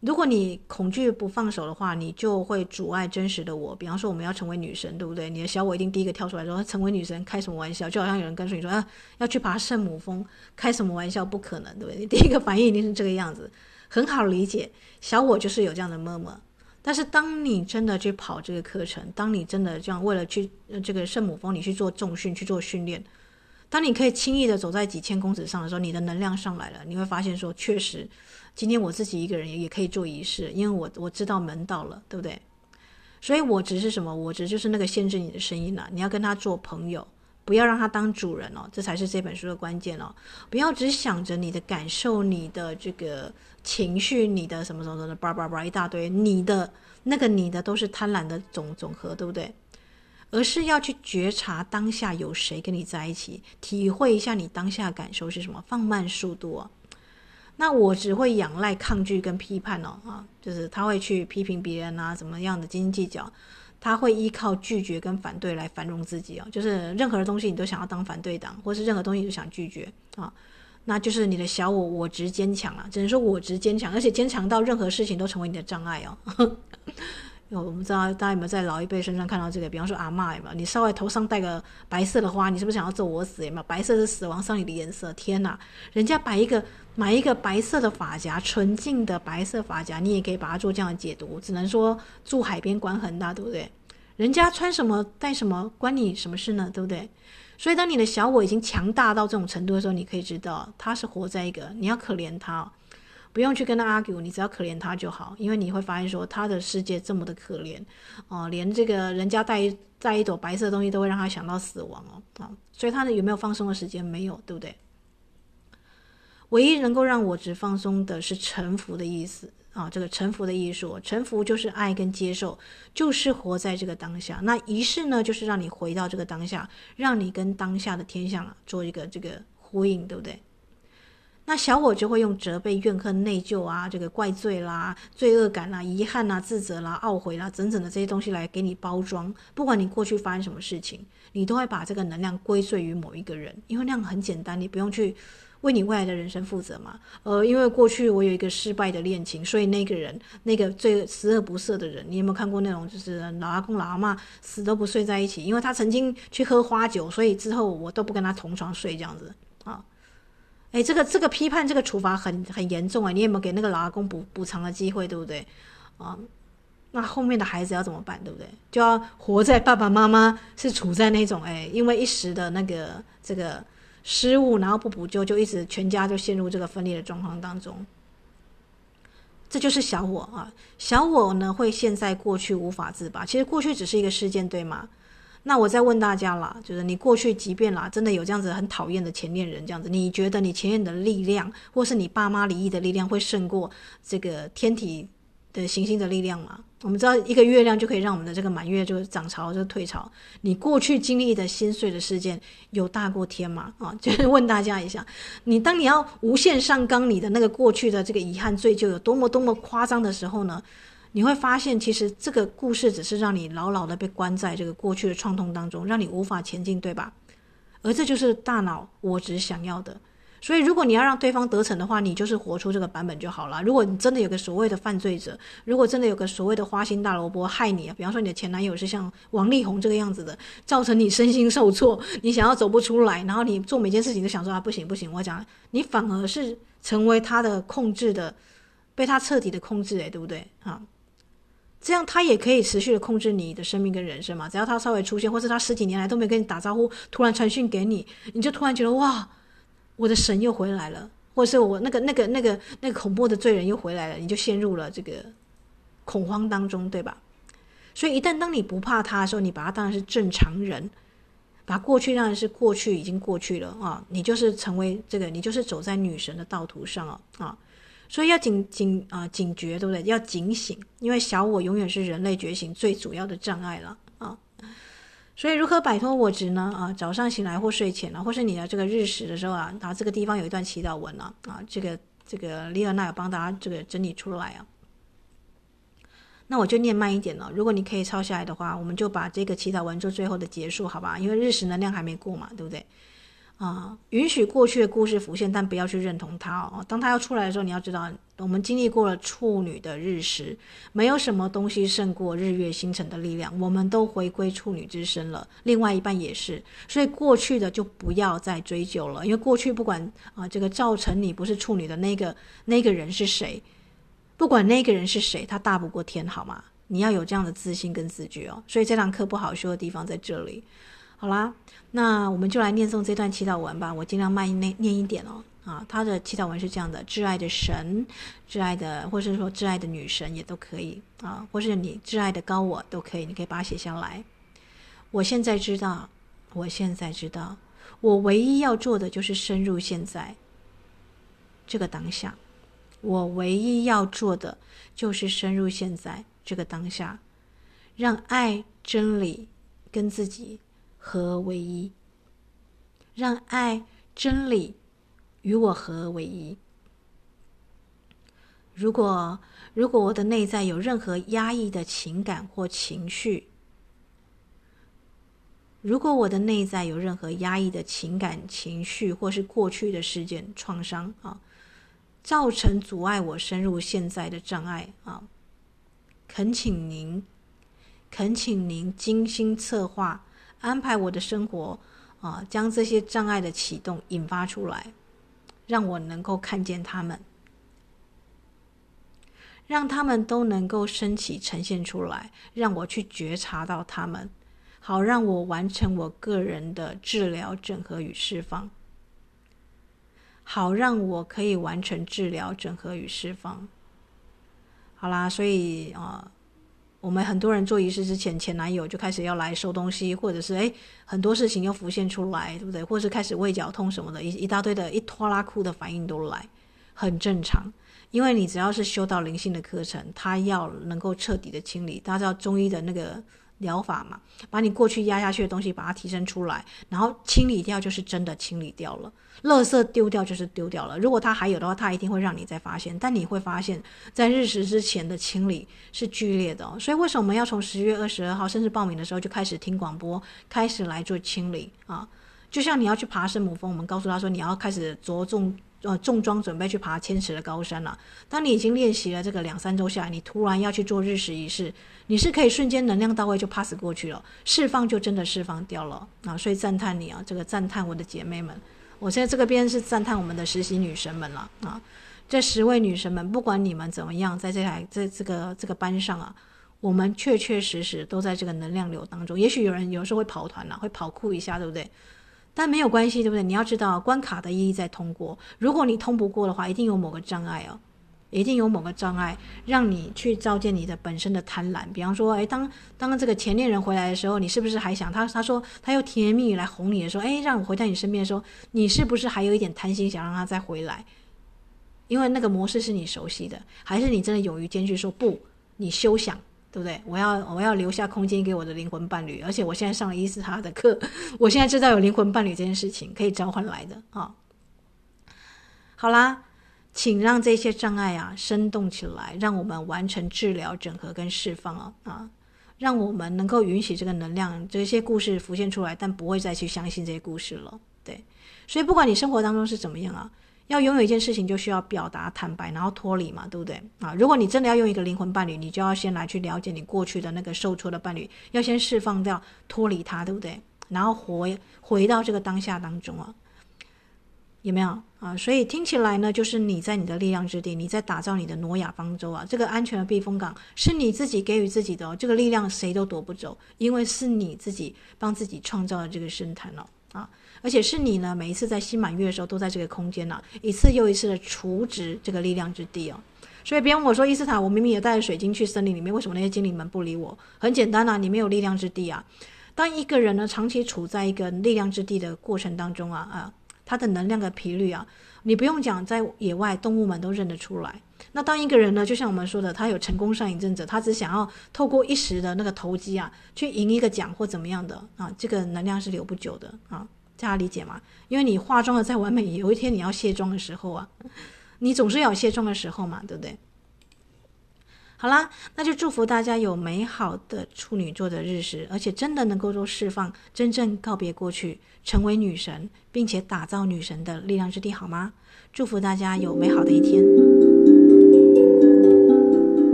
如果你恐惧不放手的话，你就会阻碍真实的我。比方说，我们要成为女神，对不对？你的小我一定第一个跳出来说：“成为女神，开什么玩笑？”就好像有人跟随你说：“啊，要去爬圣母峰，开什么玩笑？不可能，对不对？”你第一个反应一定是这个样子，很好理解。小我就是有这样的 murmur。但是当你真的去跑这个课程，当你真的这样为了去这个圣母峰，你去做重训，去做训练。当你可以轻易的走在几千公尺上的时候，你的能量上来了，你会发现说，确实，今天我自己一个人也可以做仪式，因为我我知道门道了，对不对？所以我只是什么？我只就是那个限制你的声音了。你要跟他做朋友，不要让他当主人哦，这才是这本书的关键哦。不要只想着你的感受、你的这个情绪、你的什么什么什么，叭叭叭一大堆，你的那个你的都是贪婪的总总和，对不对？而是要去觉察当下有谁跟你在一起，体会一下你当下的感受是什么，放慢速度哦。那我只会仰赖抗拒跟批判哦，啊，就是他会去批评别人啊，怎么样的斤斤计较，他会依靠拒绝跟反对来繁荣自己哦，就是任何的东西你都想要当反对党，或是任何东西都想拒绝啊，那就是你的小我我执坚强啊，只能说我执坚强，而且坚强到任何事情都成为你的障碍哦。我们知道大家有没有在老一辈身上看到这个？比方说阿嬷有没有？你稍微头上戴个白色的花，你是不是想要咒我死？有没有？白色是死亡丧礼的颜色。天哪，人家摆一个买一个白色的发夹，纯净的白色发夹，你也可以把它做这样的解读。只能说住海边管很大，对不对？人家穿什么戴什么，关你什么事呢？对不对？所以当你的小我已经强大到这种程度的时候，你可以知道他是活在一个你要可怜他。不用去跟他 argue，你只要可怜他就好，因为你会发现说他的世界这么的可怜哦，连这个人家带一带一朵白色东西都会让他想到死亡哦啊，所以他有没有放松的时间？没有，对不对？唯一能够让我只放松的是臣服的意思啊，这个臣服的艺术，臣服就是爱跟接受，就是活在这个当下。那仪式呢，就是让你回到这个当下，让你跟当下的天象啊做一个这个呼应，对不对？那小我就会用责备、怨恨、内疚啊，这个怪罪啦、罪恶感啦、遗憾啦、自责啦、懊悔啦，整整的这些东西来给你包装。不管你过去发生什么事情，你都会把这个能量归罪于某一个人，因为那样很简单，你不用去为你未来的人生负责嘛。呃，因为过去我有一个失败的恋情，所以那个人，那个最十恶不赦的人，你有没有看过那种就是老阿公老阿妈死都不睡在一起，因为他曾经去喝花酒，所以之后我都不跟他同床睡这样子。哎，这个这个批判，这个处罚很很严重哎，你有没有给那个老阿公补补偿的机会，对不对？啊，那后面的孩子要怎么办，对不对？就要活在爸爸妈妈是处在那种哎，因为一时的那个这个失误，然后不补救，就一直全家就陷入这个分裂的状况当中。这就是小我啊，小我呢会陷在过去无法自拔。其实过去只是一个事件，对吗？那我再问大家啦，就是你过去即便啦，真的有这样子很讨厌的前恋人，这样子，你觉得你前任的力量，或是你爸妈离异的力量，会胜过这个天体的行星的力量吗？我们知道一个月亮就可以让我们的这个满月就涨潮就退潮。你过去经历的心碎的事件，有大过天吗？啊，就是问大家一下，你当你要无限上纲你的那个过去的这个遗憾罪疚有多么多么夸张的时候呢？你会发现，其实这个故事只是让你牢牢的被关在这个过去的创痛当中，让你无法前进，对吧？而这就是大脑我只想要的。所以，如果你要让对方得逞的话，你就是活出这个版本就好了。如果你真的有个所谓的犯罪者，如果真的有个所谓的花心大萝卜害你啊，比方说你的前男友是像王力宏这个样子的，造成你身心受挫，你想要走不出来，然后你做每件事情都想说啊，不行不行，我讲你反而是成为他的控制的，被他彻底的控制，诶，对不对？啊。这样他也可以持续的控制你的生命跟人生嘛？只要他稍微出现，或是他十几年来都没跟你打招呼，突然传讯给你，你就突然觉得哇，我的神又回来了，或者是我那个那个那个那个恐怖的罪人又回来了，你就陷入了这个恐慌当中，对吧？所以一旦当你不怕他的时候，你把他当然是正常人，把过去当然是过去已经过去了啊，你就是成为这个，你就是走在女神的道途上啊啊。所以要警警啊、警觉，对不对？要警醒，因为小我永远是人类觉醒最主要的障碍了啊。所以如何摆脱我执呢？啊，早上醒来或睡前啊，或是你的这个日食的时候啊，啊，这个地方有一段祈祷文啊，啊，这个这个丽尔娜有帮大家这个整理出来啊。那我就念慢一点了。如果你可以抄下来的话，我们就把这个祈祷文做最后的结束，好吧？因为日食能量还没过嘛，对不对？啊，允许过去的故事浮现，但不要去认同它哦。当它要出来的时候，你要知道，我们经历过了处女的日食，没有什么东西胜过日月星辰的力量。我们都回归处女之身了，另外一半也是。所以过去的就不要再追究了，因为过去不管啊，这个造成你不是处女的那个那个人是谁，不管那个人是谁，他大不过天，好吗？你要有这样的自信跟自觉哦。所以这堂课不好修的地方在这里。好啦，那我们就来念诵这段祈祷文吧。我尽量慢念念一点哦。啊，他的祈祷文是这样的：挚爱的神，挚爱的，或是说挚爱的女神也都可以啊，或是你挚爱的高我都可以，你可以把它写下来。我现在知道，我现在知道，我唯一要做的就是深入现在这个当下。我唯一要做的就是深入现在这个当下，让爱、真理跟自己合为一，让爱、真理。与我合为一。如果如果我的内在有任何压抑的情感或情绪，如果我的内在有任何压抑的情感情绪，或是过去的事件创伤啊，造成阻碍我深入现在的障碍啊，恳请您，恳请您精心策划安排我的生活啊，将这些障碍的启动引发出来。让我能够看见他们，让他们都能够升起呈现出来，让我去觉察到他们，好让我完成我个人的治疗、整合与释放，好让我可以完成治疗、整合与释放。好啦，所以啊。我们很多人做仪式之前，前男友就开始要来收东西，或者是诶很多事情又浮现出来，对不对？或者是开始胃绞痛什么的，一一大堆的一拖拉库的反应都来，很正常。因为你只要是修到灵性的课程，他要能够彻底的清理。大家知道中医的那个。疗法嘛，把你过去压下去的东西，把它提升出来，然后清理掉，就是真的清理掉了。垃圾丢掉就是丢掉了。如果它还有的话，它一定会让你再发现。但你会发现，在日食之前的清理是剧烈的。所以为什么我们要从十月二十二号，甚至报名的时候就开始听广播，开始来做清理啊？就像你要去爬圣母峰，我们告诉他说，你要开始着重。呃，重装准备去爬千尺的高山了。当你已经练习了这个两三周下来，你突然要去做日食仪式，你是可以瞬间能量到位就 pass 过去了，释放就真的释放掉了啊！所以赞叹你啊，这个赞叹我的姐妹们。我现在这个边是赞叹我们的实习女神们了啊！这十位女神们，不管你们怎么样，在这台在这个这个班上啊，我们确确实实都在这个能量流当中。也许有人有时候会跑团了，会跑酷一下，对不对？但没有关系，对不对？你要知道，关卡的意义在通过。如果你通不过的话，一定有某个障碍哦，一定有某个障碍让你去照见你的本身的贪婪。比方说，哎，当当这个前恋人回来的时候，你是不是还想他？他说他用甜言蜜语来哄你的时候，哎，让我回到你身边的时候，你是不是还有一点贪心，想让他再回来？因为那个模式是你熟悉的，还是你真的勇于坚决说不？你休想！对不对？我要我要留下空间给我的灵魂伴侣，而且我现在上了伊斯塔的课，我现在知道有灵魂伴侣这件事情可以召唤来的啊、好啦，请让这些障碍啊生动起来，让我们完成治疗、整合跟释放啊啊，让我们能够允许这个能量这些故事浮现出来，但不会再去相信这些故事了。对，所以不管你生活当中是怎么样啊。要拥有一件事情，就需要表达、坦白，然后脱离嘛，对不对啊？如果你真的要用一个灵魂伴侣，你就要先来去了解你过去的那个受挫的伴侣，要先释放掉、脱离他，对不对？然后回回到这个当下当中啊，有没有啊？所以听起来呢，就是你在你的力量之地，你在打造你的挪亚方舟啊，这个安全的避风港是你自己给予自己的，这个力量谁都夺不走，因为是你自己帮自己创造的这个深潭哦。啊，而且是你呢，每一次在新满月的时候，都在这个空间呢、一次又一次的储值这个力量之地哦。所以别问我说，伊斯塔，我明明也带着水晶去森林里面，为什么那些精灵们不理我？很简单啊，你没有力量之地啊。当一个人呢，长期处在一个力量之地的过程当中啊，啊，他的能量的频率啊，你不用讲，在野外动物们都认得出来。那当一个人呢，就像我们说的，他有成功上瘾症者，他只想要透过一时的那个投机啊，去赢一个奖或怎么样的啊，这个能量是留不久的啊，大家理解吗？因为你化妆的再完美，有一天你要卸妆的时候啊，你总是要卸妆的时候嘛，对不对？好啦，那就祝福大家有美好的处女座的日食，而且真的能够都释放，真正告别过去，成为女神，并且打造女神的力量之地，好吗？祝福大家有美好的一天。